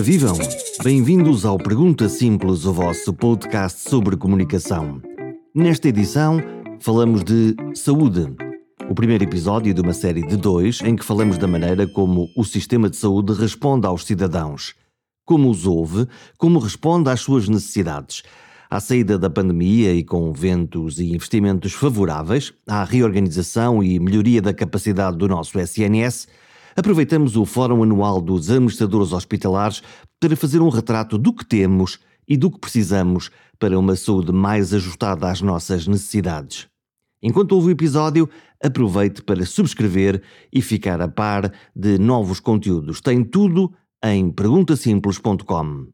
Ora vivam! Bem-vindos ao Pergunta Simples, o vosso podcast sobre comunicação. Nesta edição, falamos de saúde. O primeiro episódio de uma série de dois em que falamos da maneira como o sistema de saúde responde aos cidadãos. Como os ouve, como responde às suas necessidades. À saída da pandemia e com ventos e investimentos favoráveis, à reorganização e melhoria da capacidade do nosso SNS, aproveitamos o Fórum Anual dos Administradores Hospitalares para fazer um retrato do que temos e do que precisamos para uma saúde mais ajustada às nossas necessidades. Enquanto ouve o episódio, aproveite para subscrever e ficar a par de novos conteúdos. Tem tudo em perguntasimples.com.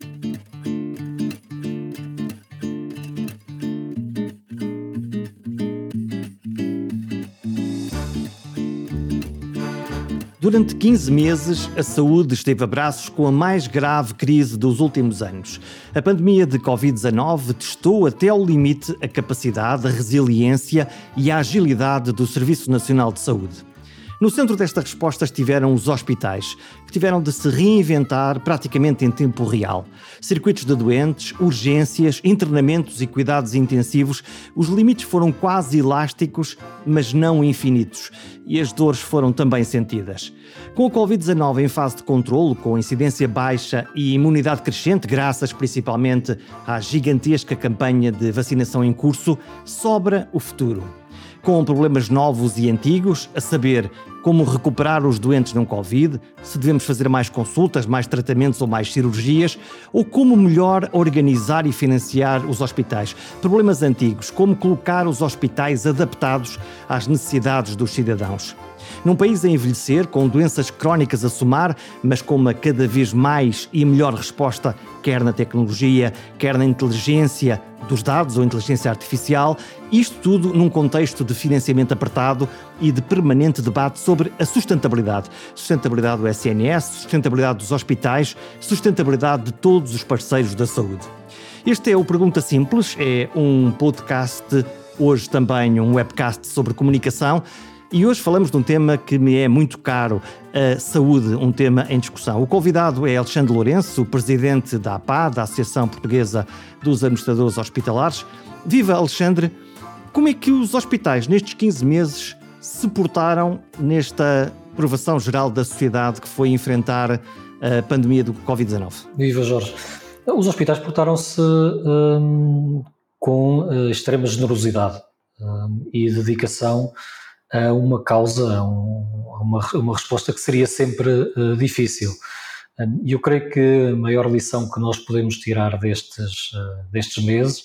Durante 15 meses, a saúde esteve a braços com a mais grave crise dos últimos anos. A pandemia de Covid-19 testou até ao limite a capacidade, a resiliência e a agilidade do Serviço Nacional de Saúde. No centro desta resposta estiveram os hospitais, que tiveram de se reinventar praticamente em tempo real. Circuitos de doentes, urgências, internamentos e cuidados intensivos, os limites foram quase elásticos, mas não infinitos, e as dores foram também sentidas. Com o Covid-19 em fase de controle, com incidência baixa e imunidade crescente, graças principalmente à gigantesca campanha de vacinação em curso, sobra o futuro com problemas novos e antigos, a saber como recuperar os doentes não Covid, se devemos fazer mais consultas, mais tratamentos ou mais cirurgias, ou como melhor organizar e financiar os hospitais. Problemas antigos, como colocar os hospitais adaptados às necessidades dos cidadãos. Num país a envelhecer, com doenças crónicas a somar, mas com uma cada vez mais e melhor resposta, quer na tecnologia, quer na inteligência dos dados ou inteligência artificial, isto tudo num contexto de financiamento apertado e de permanente debate sobre a sustentabilidade. Sustentabilidade do SNS, sustentabilidade dos hospitais, sustentabilidade de todos os parceiros da saúde. Este é o Pergunta Simples, é um podcast, hoje também um webcast sobre comunicação. E hoje falamos de um tema que me é muito caro, a saúde, um tema em discussão. O convidado é Alexandre Lourenço, presidente da APA, da Associação Portuguesa dos Administradores Hospitalares. Viva Alexandre! Como é que os hospitais, nestes 15 meses, se portaram nesta provação geral da sociedade que foi enfrentar a pandemia do Covid-19? Viva Jorge! Os hospitais portaram-se hum, com uh, extrema generosidade hum, e dedicação a uma causa, a, um, uma, uma, resposta que seria sempre uh, difícil. E eu creio que a maior lição que nós podemos tirar destes, uh, destes meses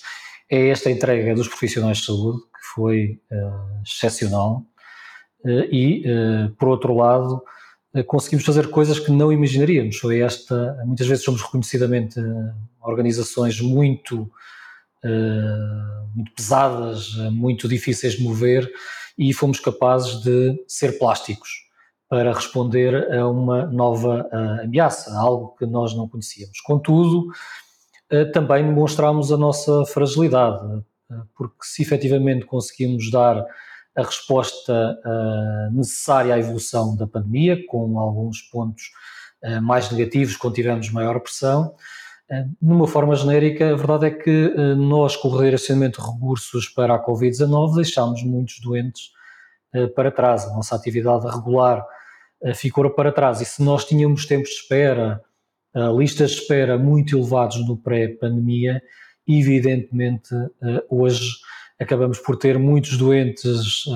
é esta entrega dos profissionais de saúde, que foi uh, excepcional, e, por outro lado, conseguimos fazer coisas que não imaginaríamos. Foi esta, muitas vezes somos reconhecidamente organizações muito, muito pesadas, muito difíceis de mover, e fomos capazes de ser plásticos para responder a uma nova uh, ameaça, algo que nós não conhecíamos. Contudo, uh, também demonstramos a nossa fragilidade, uh, porque se efetivamente conseguimos dar a resposta necessária à evolução da pandemia, com alguns pontos mais negativos, quando tivemos maior pressão, numa forma genérica, a verdade é que eh, nós, com o redirecionamento de recursos para a Covid-19, deixámos muitos doentes eh, para trás. A nossa atividade regular eh, ficou para trás. E se nós tínhamos tempos de espera, listas de espera muito elevados no pré-pandemia, evidentemente hoje acabamos por ter muitos doentes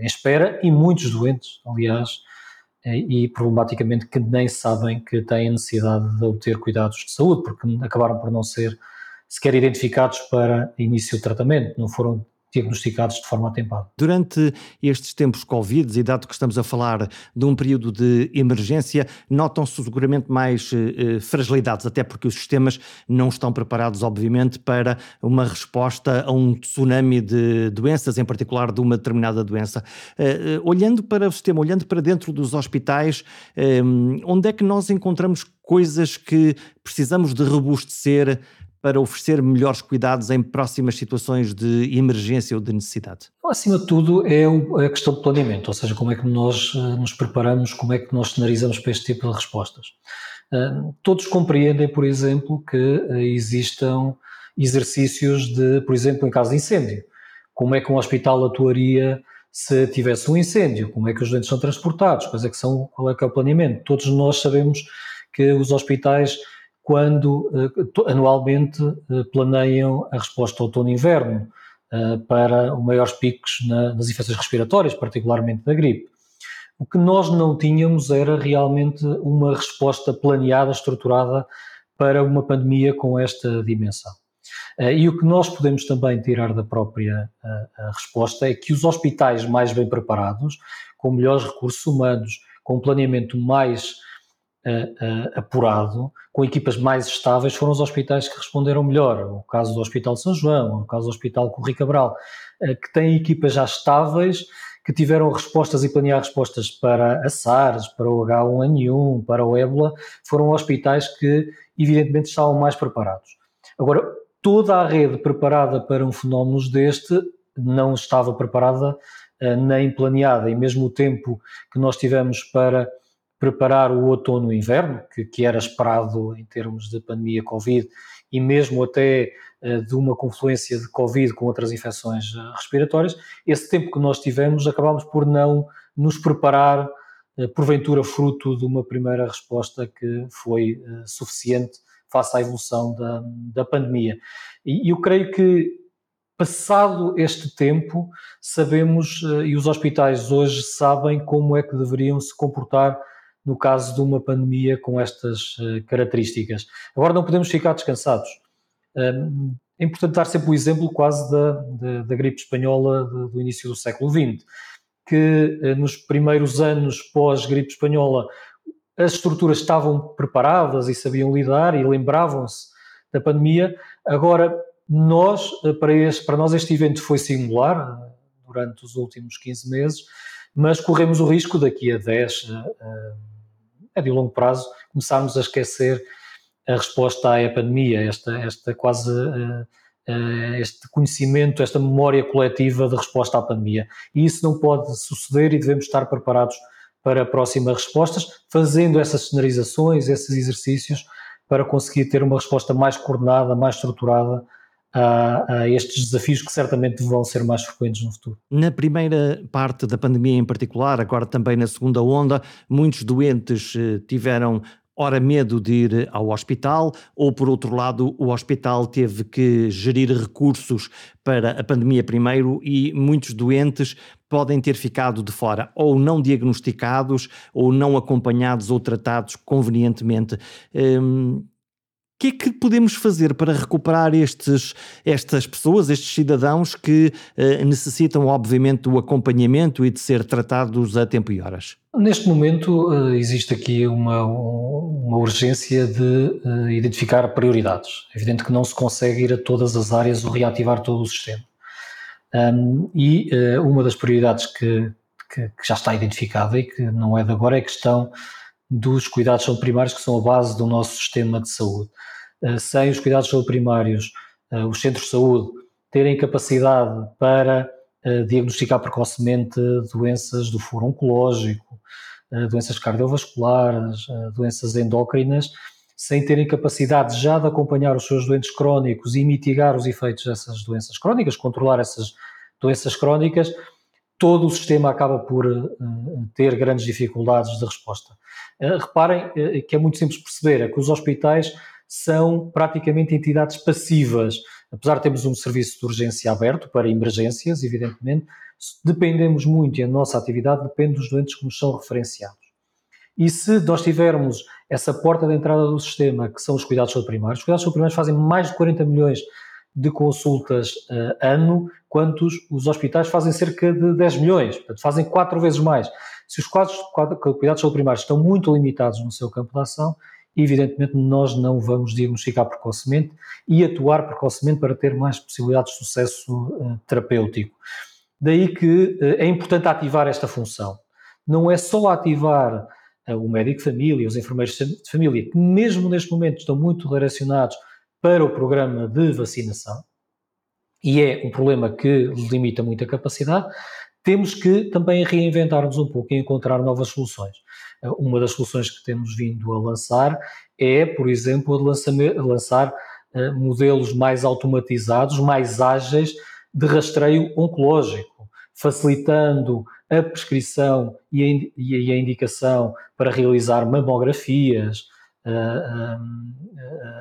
em espera e muitos doentes, aliás, e problematicamente que nem sabem que têm necessidade de obter cuidados de saúde, porque acabaram por não ser sequer identificados para início de tratamento, não foram diagnosticados de forma atempada. Durante estes tempos Covid, e dado que estamos a falar de um período de emergência, notam-se seguramente mais eh, fragilidades, até porque os sistemas não estão preparados, obviamente, para uma resposta a um tsunami de doenças, em particular de uma determinada doença. Eh, eh olhando para o sistema, olhando para dentro dos hospitais, eh, onde é que nós encontramos coisas que precisamos de robustecer para oferecer melhores cuidados em próximas situações de emergência ou de necessidade? Acima de tudo é, é a questão de planeamento, ou seja, como é que nós eh, nos preparamos, como é que nós cenarizamos para este tipo de respostas. todos compreendem, por exemplo, que existam exercícios de, por exemplo, em caso de incêndio. Como é que um hospital atuaria se tivesse um incêndio? Como é que os doentes são transportados? Quais é que são, qual é que é o planeamento? Todos nós sabemos que os hospitais, quando anualmente planeiam a resposta outono-inverno, uh, para maiores picos na, nas infecções respiratórias, particularmente da gripe. O que nós não tínhamos era realmente uma resposta planeada, estruturada para uma pandemia com esta dimensão. E o que nós podemos também tirar da própria resposta é que os hospitais mais bem preparados, com melhores recursos humanos, com um planeamento mais uh, apurado, com equipas mais estáveis, foram os hospitais que responderam melhor. O caso do Hospital São João, o caso do Hospital Corri Cabral, uh, que têm equipas já estáveis, que tiveram respostas e planear respostas para a SARS, para o H1N1, para o ébola, foram hospitais que, evidentemente, estavam mais preparados. Agora, toda a rede preparada para um fenómeno deste não estava preparada uh, nem planeada, e mesmo o tempo que nós tivemos para preparar o outono e inverno, que, que era esperado em termos de pandemia Covid e mesmo até uh, de uma confluência de Covid com outras infecções uh, respiratórias, esse tempo que nós tivemos acabámos por não nos preparar, uh, porventura fruto de uma primeira resposta que foi suficiente face à evolução da, da pandemia. E eu creio que passado este tempo, sabemos, e os hospitais hoje sabem como é que deveriam se comportar no caso de uma pandemia com estas uh, características. Agora não podemos ficar descansados. Um, é importante dar sempre o exemplo quase da, da, da gripe espanhola do início do século XX, que uh, nos primeiros anos pós-gripe espanhola as estruturas estavam preparadas e sabiam lidar e lembravam-se da pandemia. Agora, nós, uh, para, este, para nós este evento foi singular durante os últimos 15 meses, mas corremos o risco daqui a 10 médio e longo prazo, começarmos a esquecer a resposta à pandemia, esta, esta quase uh, uh, este conhecimento, esta memória coletiva de resposta à pandemia. E isso não pode suceder e devemos estar preparados para próximas respostas, fazendo essas cenarizações, esses exercícios, para conseguir ter uma resposta mais coordenada, mais estruturada a, a, estes desafios que certamente vão ser mais frequentes no futuro. Na primeira parte da pandemia em particular, agora também na segunda onda, muitos doentes eh, tiveram ora medo de ir ao hospital, ou por outro lado, o hospital teve que gerir recursos para a pandemia primeiro e muitos doentes podem ter ficado de fora, ou não diagnosticados, ou não acompanhados ou tratados convenientemente. Hum, que é que podemos fazer para recuperar estes, estas pessoas, estes cidadãos que uh, necessitam, obviamente, do acompanhamento e de ser tratados a tempo e horas? Neste momento, uh, existe aqui uma, uma urgência de uh, identificar prioridades. É evidente que não se consegue ir a todas as áreas ou reativar todo o sistema. Um, e uma das prioridades que, que, que já está identificada e que não é de agora é a questão dos cuidados primários, que são a base do nosso sistema de saúde. Eh, sem os cuidados de saúde primários, eh, os centros de saúde terem capacidade para eh, diagnosticar precocemente doenças do foro oncológico, doenças cardiovasculares, doenças endócrinas, sem terem capacidade já de acompanhar os seus doentes crónicos e mitigar os efeitos dessas doenças crónicas, controlar essas doenças crónicas, todo o sistema acaba por ter grandes dificuldades de resposta. reparem que é muito simples perceber, é que os hospitais são praticamente entidades passivas. Apesar de termos um serviço de urgência aberto para emergências, evidentemente, dependemos muito e a nossa atividade depende dos doentes que nos são referenciados. E se nós tivermos essa porta de entrada do sistema, que são os cuidados primários, os cuidados primários fazem mais de 40 milhões de consultas uh, ano, quantos os hospitais fazem cerca de 10 milhões, portanto fazem quatro vezes mais. Se os quadros, cuidados de primários estão muito limitados no seu campo de ação, evidentemente nós não vamos diagnosticar precocemente e atuar precocemente para ter mais possibilidades de sucesso uh, terapêutico. Daí que uh, é importante ativar esta função. Não é só ativar uh, o médico de família, os enfermeiros de família, que mesmo neste momento estão muito direcionados para o programa de vacinação, e é um problema que limita muito a capacidade, temos que também reinventar-nos um pouco e encontrar novas soluções. Uma das soluções que temos vindo a lançar é, por exemplo, lançar modelos mais automatizados, mais ágeis de rastreio oncológico, facilitando a prescrição e a, indicação para realizar mamografias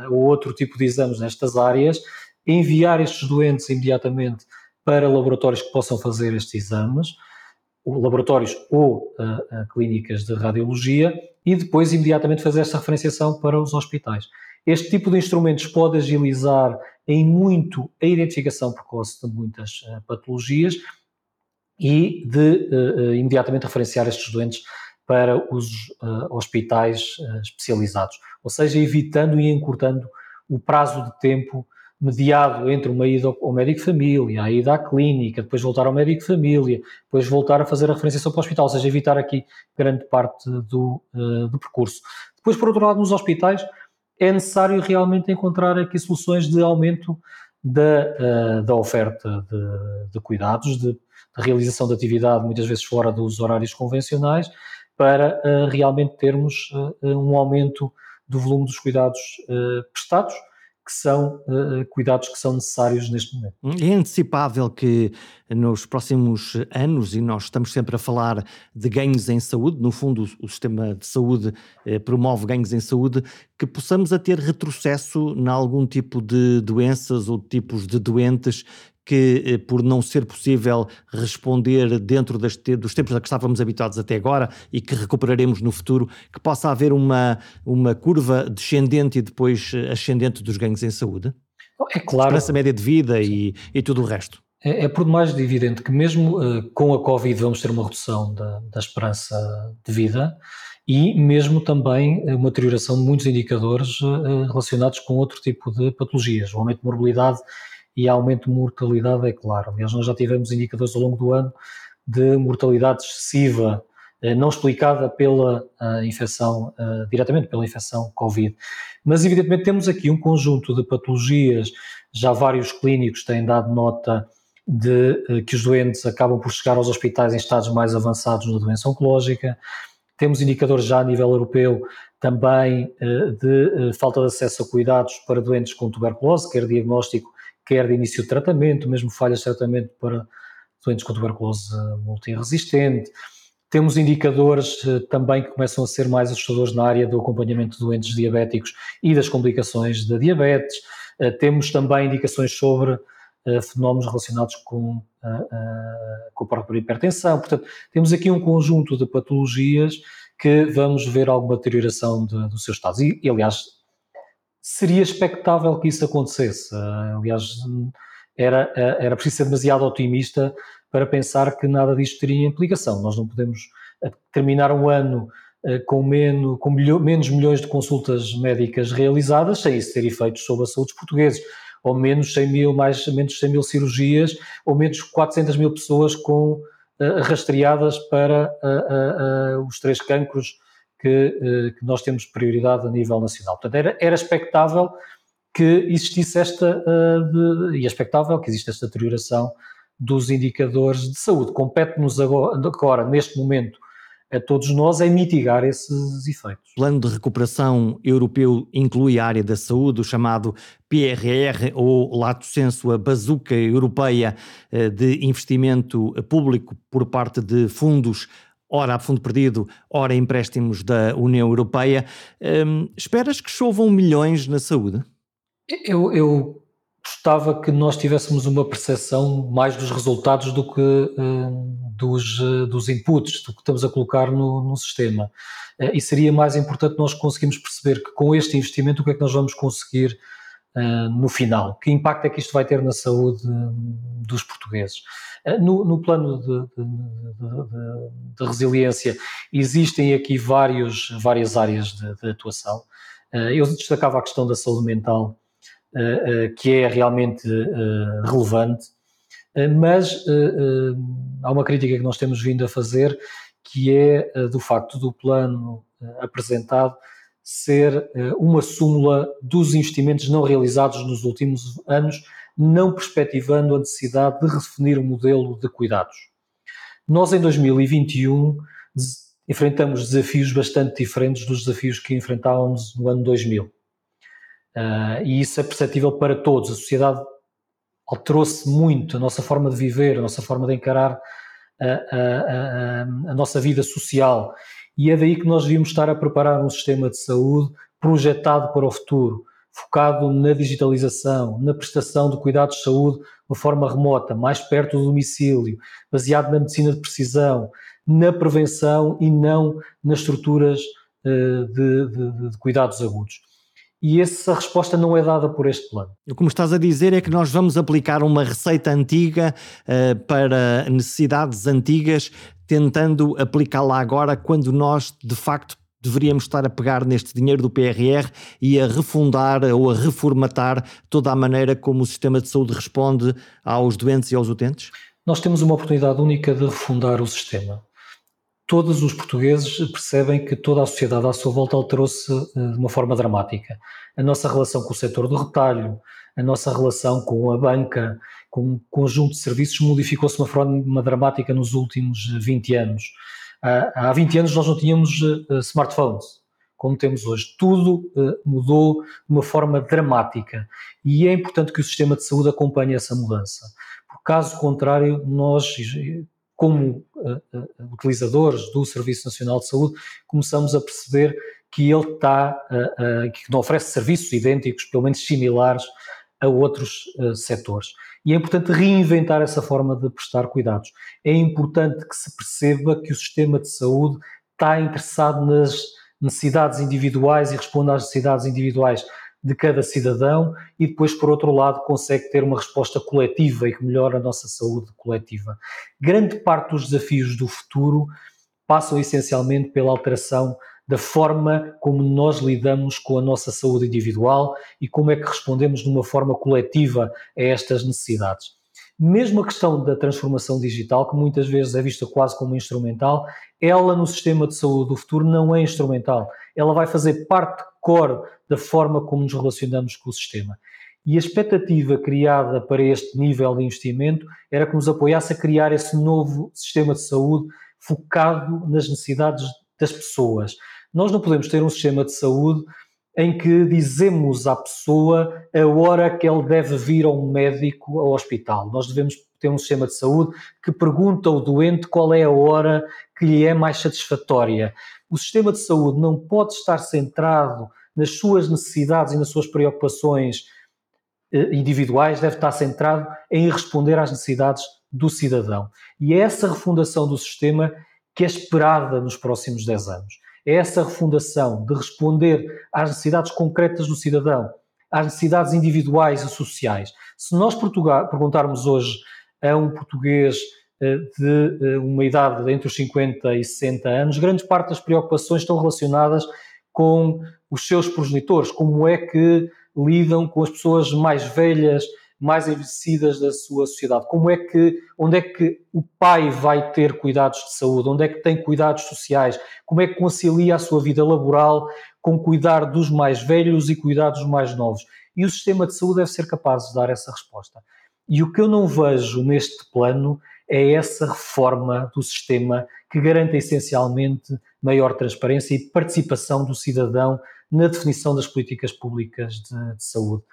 ou outro tipo de exames nestas áreas, enviar estes doentes imediatamente para laboratórios que possam fazer estes exames, laboratórios ou uh, uh, clínicas de radiologia, e depois imediatamente fazer esta referenciação para os hospitais. Este tipo de instrumentos pode agilizar em muito a identificação precoce de muitas uh, patologias e de imediatamente referenciar estes doentes para os hospitais especializados, ou seja, evitando e encurtando o prazo de tempo mediado entre uma ida ao médico de família, a ida à clínica, depois voltar ao médico de família, depois voltar a fazer a referenciação para o hospital, ou seja, evitar aqui grande parte do, uh, do percurso. Depois, por outro lado, nos hospitais é necessário realmente encontrar aqui soluções de aumento da, uh, da oferta de, de cuidados, de, de, realização de atividade, muitas vezes fora dos horários convencionais, para uh, realmente termos um aumento do volume dos cuidados prestados, que são uh, cuidados que são necessários neste momento. É antecipável que nos próximos anos, e nós estamos sempre a falar de ganhos em saúde, no fundo o sistema de saúde eh, promove ganhos em saúde, que possamos a ter retrocesso em algum tipo de doenças ou tipos de doentes que, eh, por não ser possível responder dentro das, dos tempos a que estávamos habituados até agora e que recuperaremos no futuro, que possa haver uma, uma curva descendente e depois eh, ascendente dos ganhos em saúde? É claro. Esperança média de vida e, e tudo o resto. É, é por demais evidente que mesmo uh, com a Covid vamos ter uma redução da, da esperança de vida e mesmo também uma deterioração de muitos indicadores uh, relacionados com outro tipo de patologias. O aumento de morbilidade e aumento de mortalidade, é claro. Aliás, nós já tivemos indicadores ao longo do ano de mortalidade excessiva, eh, não explicada pela uh, infecção, uh, diretamente pela infecção Covid. Mas, evidentemente, temos aqui um conjunto de patologias, já vários clínicos têm dado nota de que os doentes acabam por chegar aos hospitais em estados mais avançados na doença oncológica. Temos indicadores já a nível europeu também de falta de acesso a cuidados para doentes com tuberculose, quer diagnóstico, quer de início de tratamento, mesmo falhas de tratamento para doentes com tuberculose multiresistente. Temos indicadores eh, também que começam a ser mais assustadores na área do acompanhamento de doentes diabéticos e das complicações da diabetes. Eh, temos também indicações sobre eh, fenómenos relacionados com, com a própria hipertensão. Portanto, temos aqui um conjunto de patologias que vamos ver alguma deterioração de, do seu estado. E, aliás, seria expectável que isso acontecesse. Uh, aliás, era, uh, era preciso ser demasiado otimista para pensar que nada disto teria implicação. Nós não podemos uh, terminar um ano com, menos, com milho, menos milhões de consultas médicas realizadas sem isso ter efeitos sobre a saúde dos portugueses. Ou menos 100 mil, mais menos 100 mil cirurgias, ou menos 400 mil pessoas com, rastreadas para os três cancros que, eh, que nós temos prioridade a nível nacional. Portanto, era, era expectável que existisse esta, de, e é expectável que exista esta deterioração dos indicadores de saúde. Compete-nos agora, agora, neste momento, a todos nós é mitigar esses efeitos. O plano de recuperação europeu inclui a área da saúde, o chamado PRR, ou lato senso, a bazuca europeia eh, de investimento público por parte de fundos ora a fundo perdido, ora empréstimos da União Europeia. Hum, esperas que chovam milhões na saúde? Eu, eu gostava que nós tivéssemos uma percepção mais dos resultados do que hum, dos, dos inputs, do que estamos a colocar no, no sistema. Eh, e seria mais importante nós conseguirmos perceber que com este investimento o que é que nós vamos conseguir uh, no final? Que impacto é que isto vai ter na saúde hum, dos portugueses? Eh, no, no plano de, de, de, de, resiliência, existem aqui vários, várias áreas de, atuação. Eh, eu destacava a questão da saúde mental, que é realmente relevante, mas há uma crítica que nós temos vindo a fazer, que é do facto do plano apresentado ser uma súmula dos investimentos não realizados nos últimos anos não perspectivando a necessidade de redefinir o modelo de cuidados. Nós, em 2021, enfrentamos desafios bastante diferentes dos desafios que enfrentávamos no ano 2000. Uh, e isso é perceptível para todos. A sociedade alterou-se muito, a nossa forma de viver, a nossa forma de encarar a, a, a, a, nossa vida social. E é daí que nós devíamos estar a preparar um sistema de saúde projetado para o futuro, focado na digitalização, na prestação de cuidados de saúde de forma remota, mais perto do domicílio, baseado na medicina de precisão, na prevenção e não nas estruturas uh, de, de, de cuidados agudos e essa resposta não é dada por este plano. Como estás a dizer, é que nós vamos aplicar uma receita antiga uh, para necessidades antigas, tentando aplicá-la agora, quando nós, de facto, deveríamos estar a pegar neste dinheiro do PRR e a refundar ou a reformatar toda a maneira como o sistema de saúde responde aos doentes e aos utentes? Nós temos uma oportunidade única de refundar o sistema todos os portugueses percebem que toda a sociedade à sua volta alterou-se eh, de uma forma dramática. A nossa relação com o setor do retalho, a nossa relação com a banca, com um conjunto de serviços modificou-se de uma forma dramática nos últimos 20 anos. Há 20 anos nós não tínhamos eh, smartphones, como temos hoje. Tudo eh, mudou de uma forma dramática e é importante que o sistema de saúde acompanhe essa mudança. Caso contrário, nós como uh, uh, utilizadores do Serviço Nacional de Saúde, começamos a perceber que ele está, uh, que não oferece serviços idênticos, pelo menos similares, a outros setores. E é importante reinventar essa forma de prestar cuidados. É importante que se perceba que o sistema de saúde está interessado nas necessidades individuais e responde às necessidades individuais de cada cidadão e depois, por outro lado, consegue ter uma resposta coletiva e que melhora a nossa saúde coletiva. Grande parte dos desafios do futuro passam essencialmente pela alteração da forma como nós lidamos com a nossa saúde individual e como é que respondemos de uma forma coletiva a estas necessidades. Mesmo a questão da transformação digital, que muitas vezes é vista quase como instrumental, ela no sistema de saúde do futuro não é instrumental. Ela vai fazer parte core da forma como nos relacionamos com o sistema. E a expectativa criada para este nível de investimento era que nos apoiasse a criar esse novo sistema de saúde focado nas necessidades das pessoas. Nós não podemos ter um sistema de saúde em que dizemos à pessoa a hora que ele deve vir ao médico, ao hospital. Nós devemos ter um sistema de saúde que pergunta ao doente qual é a hora que lhe é mais satisfatória. O sistema de saúde não pode estar centrado nas suas necessidades e nas suas preocupações eh, individuais, deve estar centrado em responder às necessidades do cidadão. E é essa refundação do sistema que é esperada nos próximos 10 anos. É essa refundação de responder às necessidades concretas do cidadão, às necessidades individuais e sociais. Se nós perguntarmos hoje a um português eh, de eh, uma idade entre os 50 e 60 anos, grande parte das preocupações estão relacionadas com os seus progenitores, como é que lidam com as pessoas mais velhas, mais envelhecidas da sua sociedade, como é que, onde é que o pai vai ter cuidados de saúde, onde é que tem cuidados sociais, como é que concilia a sua vida laboral com cuidar dos mais velhos e cuidar dos mais novos. E o sistema de saúde deve ser capaz de dar essa resposta. E o que eu não vejo neste plano é essa reforma do sistema que garante essencialmente maior transparência e participação do cidadão na definição das políticas públicas de, de saúde.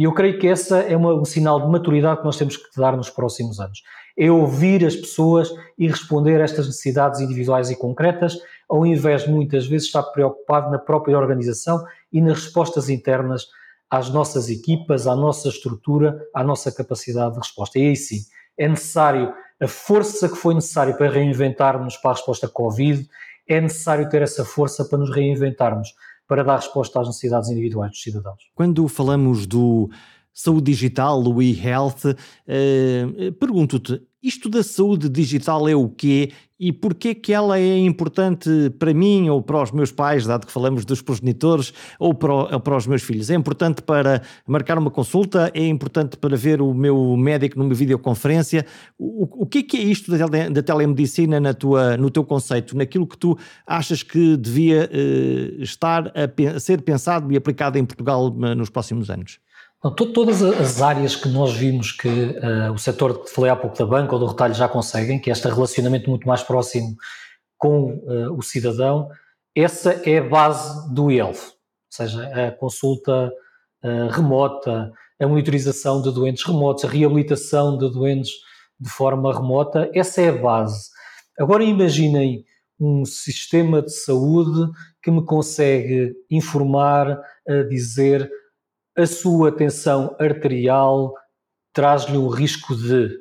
E eu creio que essa é uma, um sinal de maturidade que nós temos que dar nos próximos anos. É ouvir as pessoas e responder a estas necessidades individuais e concretas, ao invés de muitas vezes estar preocupado na própria organização e nas respostas internas às nossas equipas, à nossa estrutura, à nossa capacidade de resposta. E aí sim, é necessário a força que foi necessária para reinventarmos para a resposta Covid, é necessário ter essa força para nos reinventarmos, para dar resposta às necessidades individuais dos cidadãos. Quando falamos do saúde digital, o e-health, uh, pergunto-te, isto da saúde digital é o quê e porquê que ela é importante para mim ou para os meus pais, dado que falamos dos progenitores, ou para, ou para os meus filhos? É importante para marcar uma consulta? É importante para ver o meu médico numa videoconferência? O, o que é que é isto da, tele, da telemedicina na tua, no teu conceito, naquilo que tu achas que devia uh, estar a, a ser pensado e aplicado em Portugal uh, nos próximos anos? Todas as áreas que nós vimos que uh, o setor que falei há pouco da banca ou do retalho já conseguem, que é este relacionamento muito mais próximo com uh, o cidadão, essa é a base do IELF, ou seja, a consulta uh, remota, a monitorização de doentes remotos, a reabilitação de doentes de forma remota, essa é a base. Agora imaginem um sistema de saúde que me consegue informar, a dizer a sua tensão arterial traz-lhe um risco de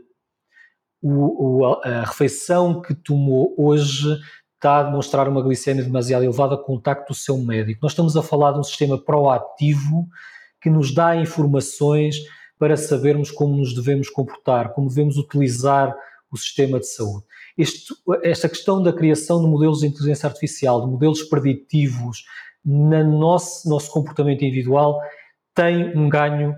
o, o, a refeição que tomou hoje está a demonstrar uma glicemia demasiado elevada, contacto do seu médico. Nós estamos a falar de um sistema proativo que nos dá informações para sabermos como nos devemos comportar, como devemos utilizar o sistema de saúde. Este, esta questão da criação de modelos de inteligência artificial, de modelos preditivos no nosso, nosso comportamento individual, tem um ganho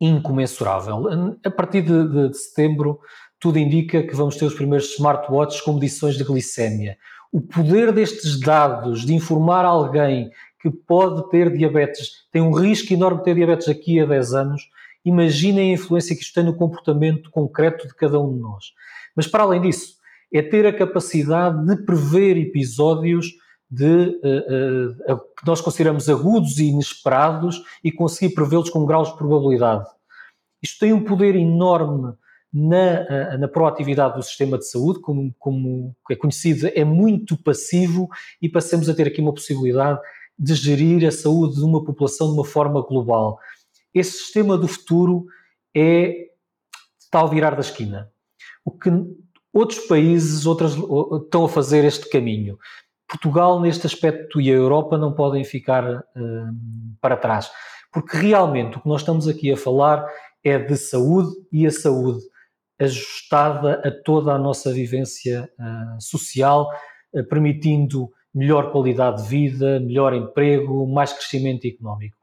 incomensurável. A partir de, de, de setembro, tudo indica que vamos ter os primeiros smartwatches com medições de glicémia. O poder destes dados de informar alguém que pode ter diabetes, tem um risco enorme de ter diabetes aqui a 10 anos, imaginem a influência que isto tem no comportamento concreto de cada um de nós. Mas para além disso, é ter a capacidade de prever episódios de, uh, uh, que nós consideramos agudos e inesperados e conseguir prevê-los com graus de probabilidade. Isto tem um poder enorme na, na proatividade do sistema de saúde, como, como é conhecido, é muito passivo e passamos a ter aqui uma possibilidade de gerir a saúde de uma população de uma forma global. Esse sistema do futuro é tal virar da esquina. O que outros países outras, estão a fazer este caminho. Portugal, neste aspecto, e a Europa não podem ficar uh, para trás, porque realmente o que nós estamos aqui a falar é de saúde e a saúde ajustada a toda a nossa vivência uh, social, uh, permitindo melhor qualidade de vida, melhor emprego, mais crescimento económico.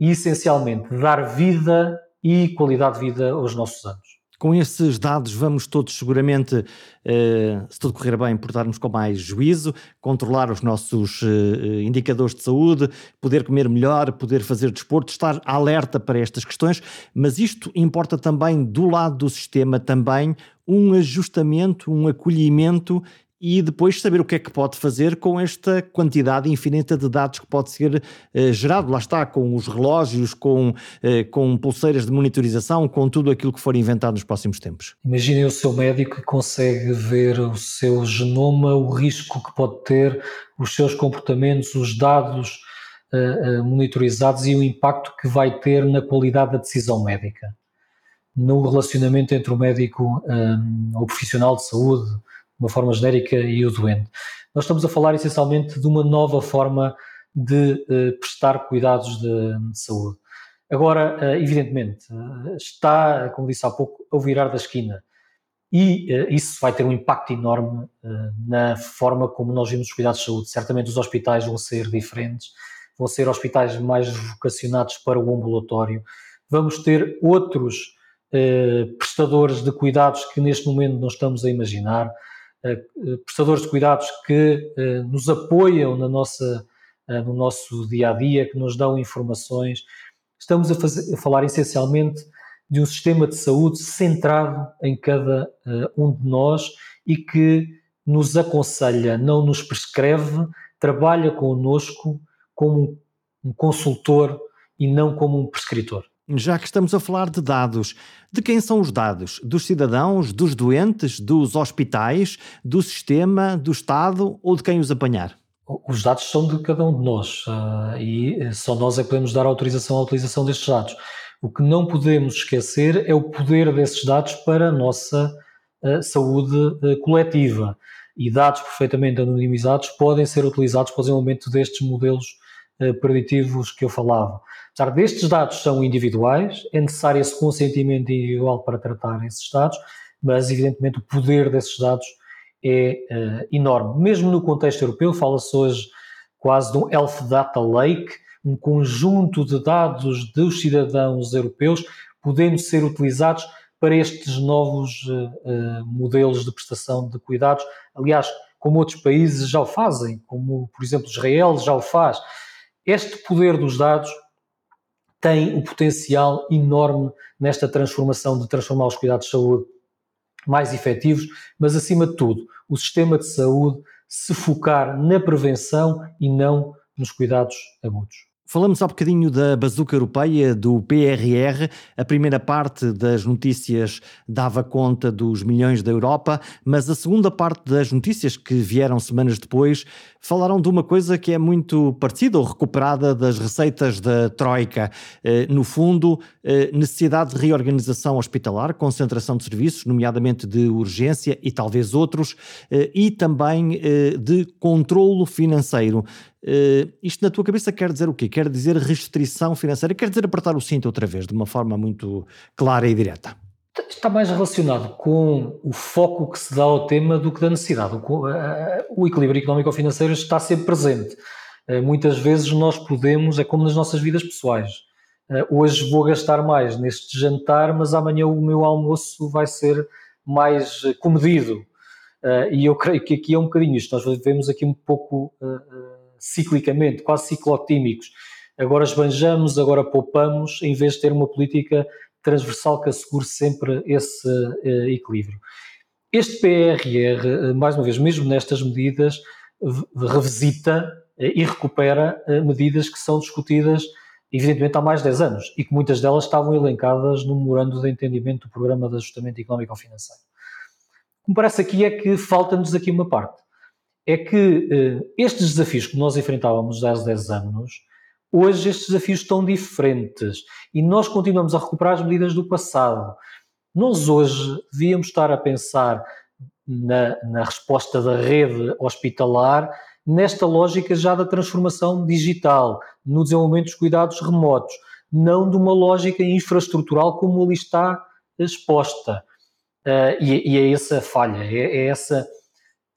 E, essencialmente, dar vida e qualidade de vida aos nossos anos. Com esses dados, vamos todos seguramente, eh, se tudo correr bem, portar-nos com mais juízo, controlar os nossos eh, indicadores de saúde, poder comer melhor, poder fazer desporto, estar alerta para estas questões, mas isto importa também, do lado do sistema, também um ajustamento, um acolhimento e depois saber o que é que pode fazer com esta quantidade infinita de dados que pode ser uh, gerado. Lá está, com os relógios, com, uh, com pulseiras de monitorização, com tudo aquilo que for inventado nos próximos tempos. Imaginem o seu médico que consegue ver o seu genoma, o risco que pode ter, os seus comportamentos, os dados uh, monitorizados e o impacto que vai ter na qualidade da decisão médica. No relacionamento entre o médico, um, o profissional de saúde, uma forma genérica e o doente. Nós estamos a falar essencialmente de uma nova forma de uh, prestar cuidados de, de, saúde. Agora, uh, evidentemente, uh, está, como disse há pouco, a virar da esquina. E isso vai ter um impacto enorme na forma como nós vimos os cuidados de saúde. Certamente os hospitais vão ser diferentes, vão ser hospitais mais vocacionados para o ambulatório. Vamos ter outros prestadores de cuidados que neste momento não estamos a imaginar eh, prestadores de cuidados que eh, nos apoiam na nossa, eh, no nosso dia a dia, que nos dão informações. Estamos a, fazer, a falar essencialmente de um sistema de saúde centrado em cada um de nós e que nos aconselha, não nos prescreve, trabalha connosco como um consultor e não como um prescritor. Já que estamos a falar de dados, de quem são os dados? Dos cidadãos, dos doentes, dos hospitais, do sistema, do Estado ou de quem os apanhar? Os dados são de cada um de nós uh, e só nós é que podemos dar autorização à utilização destes dados. O que não podemos esquecer é o poder desses dados para a nossa uh, saúde uh, coletiva. E dados perfeitamente anonimizados podem ser utilizados para o desenvolvimento destes modelos preditivos que eu falava. Apesar destes dados são individuais, é necessário esse consentimento individual para tratar esses dados, mas evidentemente o poder desses dados é uh, enorme. Mesmo no contexto europeu, fala-se hoje quase de um Health Data Lake, um conjunto de dados dos cidadãos europeus podendo ser utilizados para estes novos uh, modelos de prestação de cuidados. Aliás, como outros países já o fazem, como por exemplo Israel já o faz. Este poder dos dados tem um potencial enorme nesta transformação de transformar os cuidados de saúde mais efetivos, mas acima de tudo, o sistema de saúde se focar na prevenção e não nos cuidados agudos. Falamos há bocadinho da bazuca europeia, do PRR. A primeira parte das notícias dava conta dos milhões da Europa, mas a segunda parte das notícias, que vieram semanas depois, falaram de uma coisa que é muito parecida ou recuperada das receitas da Troika. Eh, no fundo, eh, necessidade de reorganização hospitalar, concentração de serviços, nomeadamente de urgência e talvez outros, eh, e também de controlo financeiro. Uh, isto na tua cabeça quer dizer o quê? Quer dizer restrição financeira? Quer dizer apertar o cinto outra vez, de uma forma muito clara e direta? Está mais relacionado com o foco que se dá ao tema do que da necessidade. O, uh, o equilíbrio económico-financeiro está sempre presente. Muitas vezes nós podemos, é como nas nossas vidas pessoais. hoje vou gastar mais neste jantar, mas amanhã o meu almoço vai ser mais comedido. e eu creio que aqui é um bocadinho isto. Nós vivemos aqui um pouco ciclicamente, quase ciclotímicos. Agora esbanjamos, agora poupamos, em vez de ter uma política transversal que assegure sempre esse uh, equilíbrio. Este PRR, eh, mais uma vez, mesmo nestas medidas, revisita uh, e recupera medidas que são discutidas, evidentemente, há mais de 10 anos e que muitas delas estavam elencadas no memorando de entendimento do Programa de Ajustamento Económico-Financeiro. O que me parece aqui é que falta-nos aqui uma parte é que eh, estes desafios que nós enfrentávamos há 10 anos, hoje estes desafios estão diferentes e nós continuamos a recuperar as medidas do passado. Nós hoje devíamos estar a pensar na, na resposta da rede hospitalar nesta lógica já da transformação digital, no desenvolvimento dos cuidados remotos, não de uma lógica infraestrutural como ali está exposta. Uh, e, e, é essa falha, é, é essa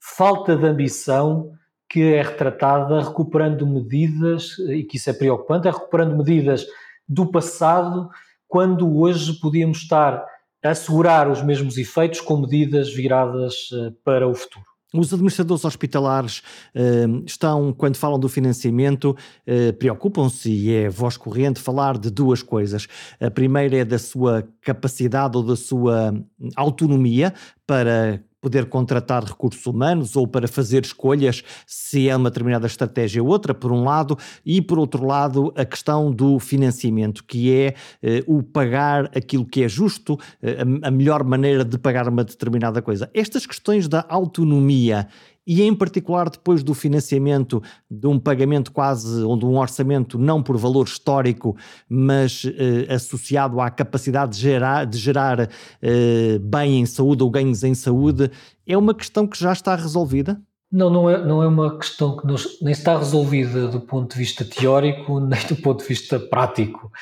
falta de ambição que é retratada recuperando medidas, e que isso é preocupante, é recuperando medidas do passado, quando hoje podíamos estar a assegurar os mesmos efeitos com medidas viradas eh, para o futuro. Os administradores hospitalares uh, estão, quando falam do financiamento, uh, preocupam-se, e é voz corrente, falar de duas coisas. A primeira é da sua capacidade ou da sua autonomia para poder contratar recursos humanos ou para fazer escolhas se é uma determinada estratégia ou outra, por um lado, e por outro lado, a questão do financiamento, que é eh, o pagar aquilo que é justo, eh, a, a melhor maneira de pagar uma determinada coisa. Estas questões da autonomia e em particular depois do financiamento de um pagamento quase ou de um orçamento não por valor histórico, mas eh, associado à capacidade de gerar, de gerar eh, bem em saúde ou ganhos em saúde, é uma questão que já está resolvida? Não, não é, não é uma questão que nos, nem está resolvida do ponto de vista teórico, nem do ponto de vista prático.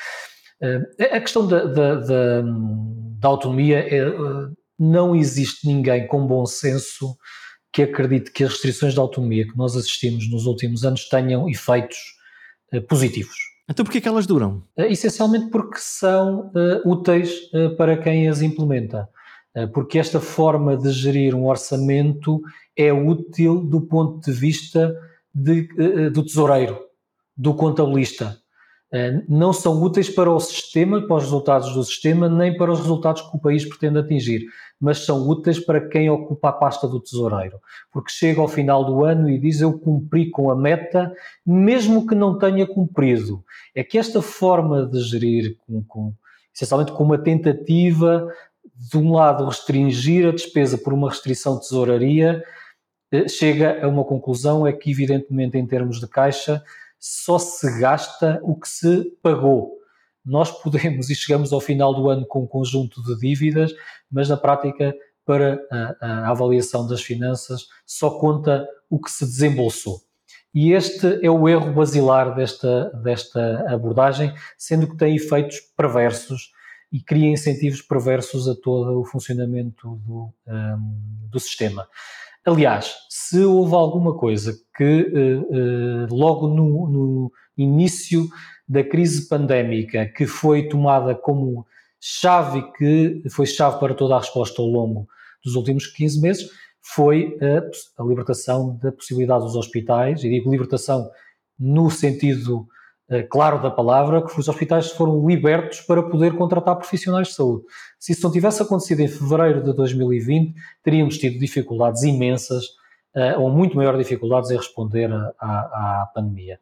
Uh, a questão da, da, da, da autonomia é, uh, não existe ninguém com bom senso que acredite que as restrições de autonomia que nós assistimos nos últimos anos tenham efeitos uh, positivos. Então porquê que elas duram? Uh, essencialmente porque são uh, úteis para quem as implementa. porque esta forma de gerir um orçamento é útil do ponto de vista de, do tesoureiro, do contabilista. Não são úteis para o sistema, para os resultados do sistema, nem para os resultados que o país pretende atingir mas são úteis para quem ocupa a pasta do tesoureiro, porque chega ao final do ano e diz eu cumpri com a meta, mesmo que não tenha cumprido. É que esta forma de gerir, com, com, essencialmente com uma tentativa, de um lado, restringir a despesa por uma restrição de tesouraria, eh, chega a uma conclusão, é que evidentemente em termos de caixa só se gasta o que se pagou nós podemos e chegamos ao final do ano com um conjunto de dívidas, mas na prática, para a, a avaliação das finanças, só conta o que se desembolsou. E este é o erro basilar desta, desta abordagem, sendo que tem efeitos perversos e cria incentivos perversos a todo o funcionamento do, um, do sistema. Aliás, se houve alguma coisa que uh, uh, logo no, no início da crise pandémica que foi tomada como chave que foi chave para toda a resposta ao longo dos últimos 15 meses foi a, a libertação da possibilidade dos hospitais, e digo libertação no sentido claro da palavra, que os hospitais foram libertos para poder contratar profissionais de saúde. Se isso não tivesse acontecido em fevereiro de 2020, teríamos tido dificuldades imensas, ou muito maiores dificuldades em responder à, à pandemia.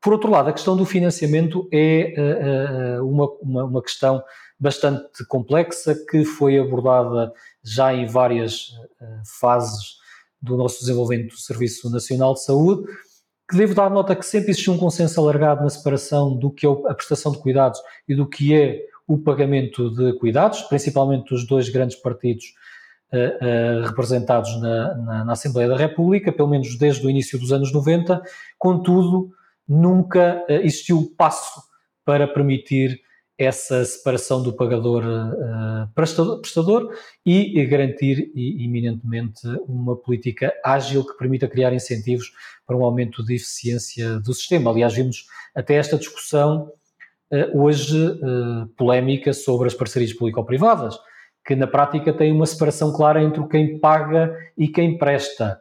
Por outro lado, a questão do financiamento é uma, uma, uma questão bastante complexa que foi abordada já em várias fases do nosso desenvolvimento do Serviço Nacional de Saúde que devo dar nota que sempre existiu um consenso alargado na separação do que é a prestação de cuidados e do que é o pagamento de cuidados, principalmente dos dois grandes partidos uh, uh, representados na, na, na, Assembleia da República, pelo menos desde o início dos anos 90, contudo, nunca uh, existiu passo para permitir essa separação do pagador uh, prestador, e garantir iminentemente uma política ágil que permita criar incentivos para um aumento de eficiência do sistema. Aliás, vimos até esta discussão uh, hoje uh, polémica sobre as parcerias público-privadas, que na prática tem uma separação clara entre quem paga e quem presta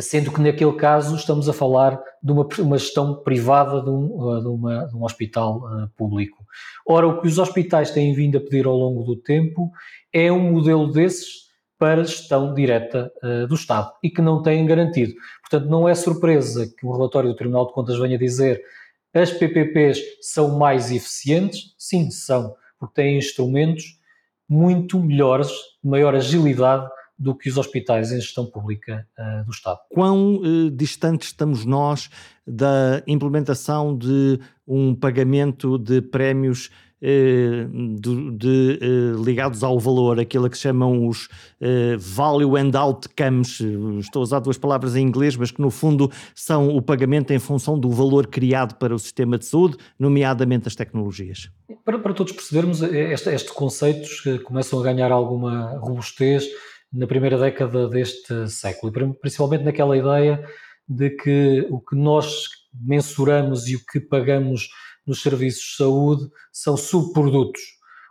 sendo que naquele caso estamos a falar de uma, uma gestão privada de um, de, uma, de um hospital uh, público. Ora, o que os hospitais têm vindo a pedir ao longo do tempo é um modelo desses para gestão direta uh, do Estado e que não têm garantido. Portanto, não é surpresa que o relatório do Tribunal de Contas venha dizer as PPPs são mais eficientes. Sim, são, porque têm instrumentos muito melhores, maior agilidade do que os hospitais em gestão pública uh, do Estado. Quão uh, distantes estamos nós da implementação de um pagamento de prémios uh, de, de, ligados ao valor, aquilo que chamam os value and outcomes, estou a usar duas palavras em inglês, mas que no fundo são o pagamento em função do valor criado para o sistema de saúde, nomeadamente as tecnologias? Para, para todos percebermos, estes, estes conceitos começam a ganhar alguma robustez na primeira década deste século, principalmente naquela ideia de que o que nós mensuramos e o que pagamos nos serviços de saúde são subprodutos,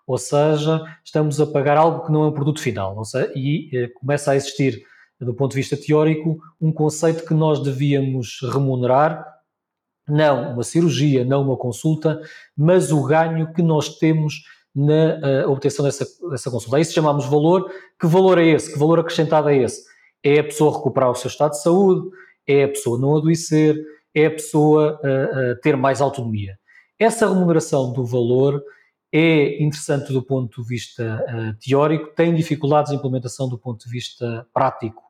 ou seja, estamos a pagar algo que não é um produto final, seja, e eh, começa a existir, do ponto de vista teórico, um conceito que nós devíamos remunerar, não uma cirurgia, não uma consulta, mas o ganho que nós temos na uh, obtenção dessa, dessa consulta. A isso chamamos valor. Que valor é esse? Que valor acrescentado é esse? É a pessoa recuperar o seu estado de saúde, é a pessoa não adoecer, é a pessoa uh, uh, ter mais autonomia. Essa remuneração do valor é interessante do ponto de vista teórico, tem dificuldades de implementação do ponto de vista prático.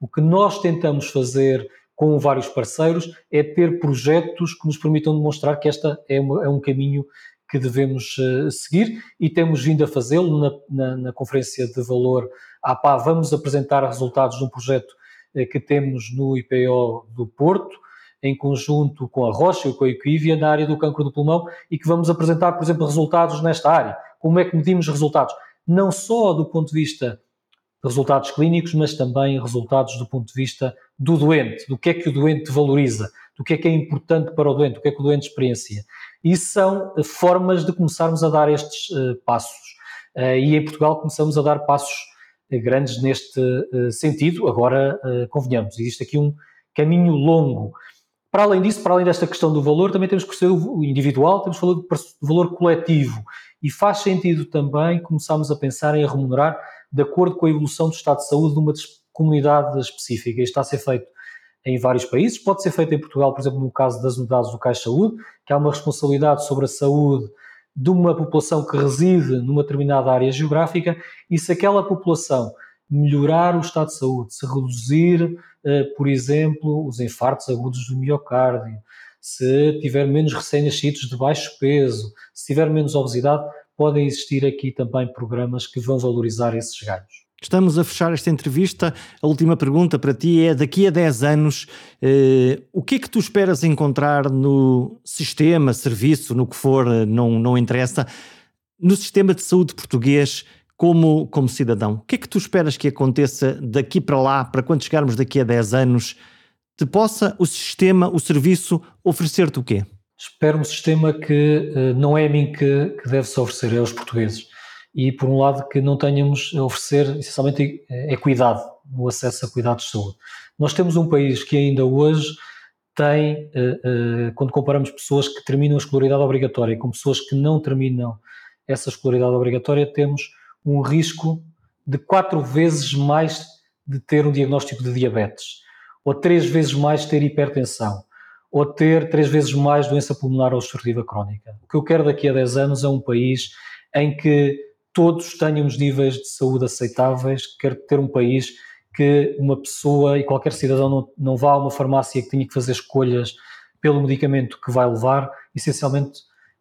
O que nós tentamos fazer com vários parceiros é ter projetos que nos permitam demonstrar que esta é, uma, é um caminho que devemos uh, seguir e temos vindo a fazê-lo na, na, na, Conferência de Valor APA. Vamos apresentar resultados de um projeto uh, que temos no IPO do Porto, em conjunto com a Rocha e com a Equivia na área do cancro do pulmão e que vamos apresentar, por exemplo, resultados nesta área. Como é que medimos resultados? Não só do ponto de vista de resultados clínicos, mas também resultados do ponto de vista do doente, do que é que o doente valoriza, do que é que é importante para o doente, do que é que o doente experiencia. E são eh, formas de começarmos a dar estes uh, passos. Uh, e em Portugal começamos a dar passos grandes neste sentido. Agora, convenhamos, existe aqui um caminho longo. Para além disso, para além desta questão do valor, também temos que perceber o individual, temos que falar do valor coletivo. E faz sentido também começarmos a pensar em remunerar de acordo com a evolução do estado de saúde de uma comunidade específica. Isto está a ser feito em vários países, pode ser feito em Portugal, por exemplo, no caso das unidades do Caixa Saúde, que há uma responsabilidade sobre a saúde de uma população que reside numa determinada área geográfica e se aquela população melhorar o estado de saúde, se reduzir, eh, por exemplo, os infartos agudos do miocárdio, se tiver menos recém-nascidos de baixo peso, se tiver menos obesidade, podem existir aqui também programas que vão valorizar esses ganhos. Estamos a fechar esta entrevista. A última pergunta para ti é: daqui a 10 anos, eh, o que é que tu esperas encontrar no sistema, serviço, no que for, eh, não, não interessa, no sistema de saúde português como, como cidadão? O que é que tu esperas que aconteça daqui para lá, para quando chegarmos daqui a 10 anos, te possa o sistema, o serviço, oferecer-te o quê? Espero um sistema que uh, não é a mim que, que deve-se oferecer, é aos portugueses e, por um lado, que não tenhamos a oferecer essencialmente equidade no acesso a cuidados de saúde. Nós temos um país que ainda hoje tem, quando comparamos pessoas que terminam a escolaridade obrigatória com pessoas que não terminam essa escolaridade obrigatória, temos um risco de quatro vezes mais de ter um diagnóstico de diabetes, ou três vezes mais ter hipertensão, ou ter três vezes mais doença pulmonar obstrutiva crónica. O que eu quero daqui a 10 anos é um país em que todos tenhamos níveis de saúde aceitáveis, quero ter um país que uma pessoa e qualquer cidadão não, não vá a uma farmácia que tenha que fazer escolhas pelo medicamento que vai levar, essencialmente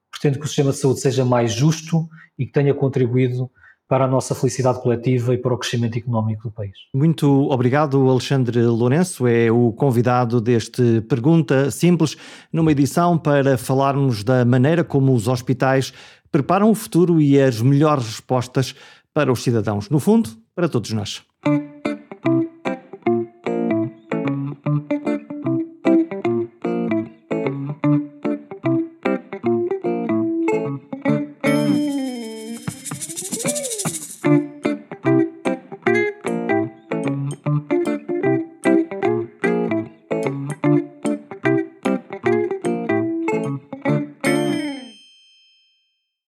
pretendo que o sistema de saúde seja mais justo e que tenha contribuído para a nossa felicidade coletiva e para o crescimento económico do país. Muito obrigado, Alexandre Lourenço, é o convidado deste Pergunta Simples, numa edição para falarmos da maneira como os hospitais preparam o futuro e as melhores respostas para os cidadãos. No fundo, para todos nós.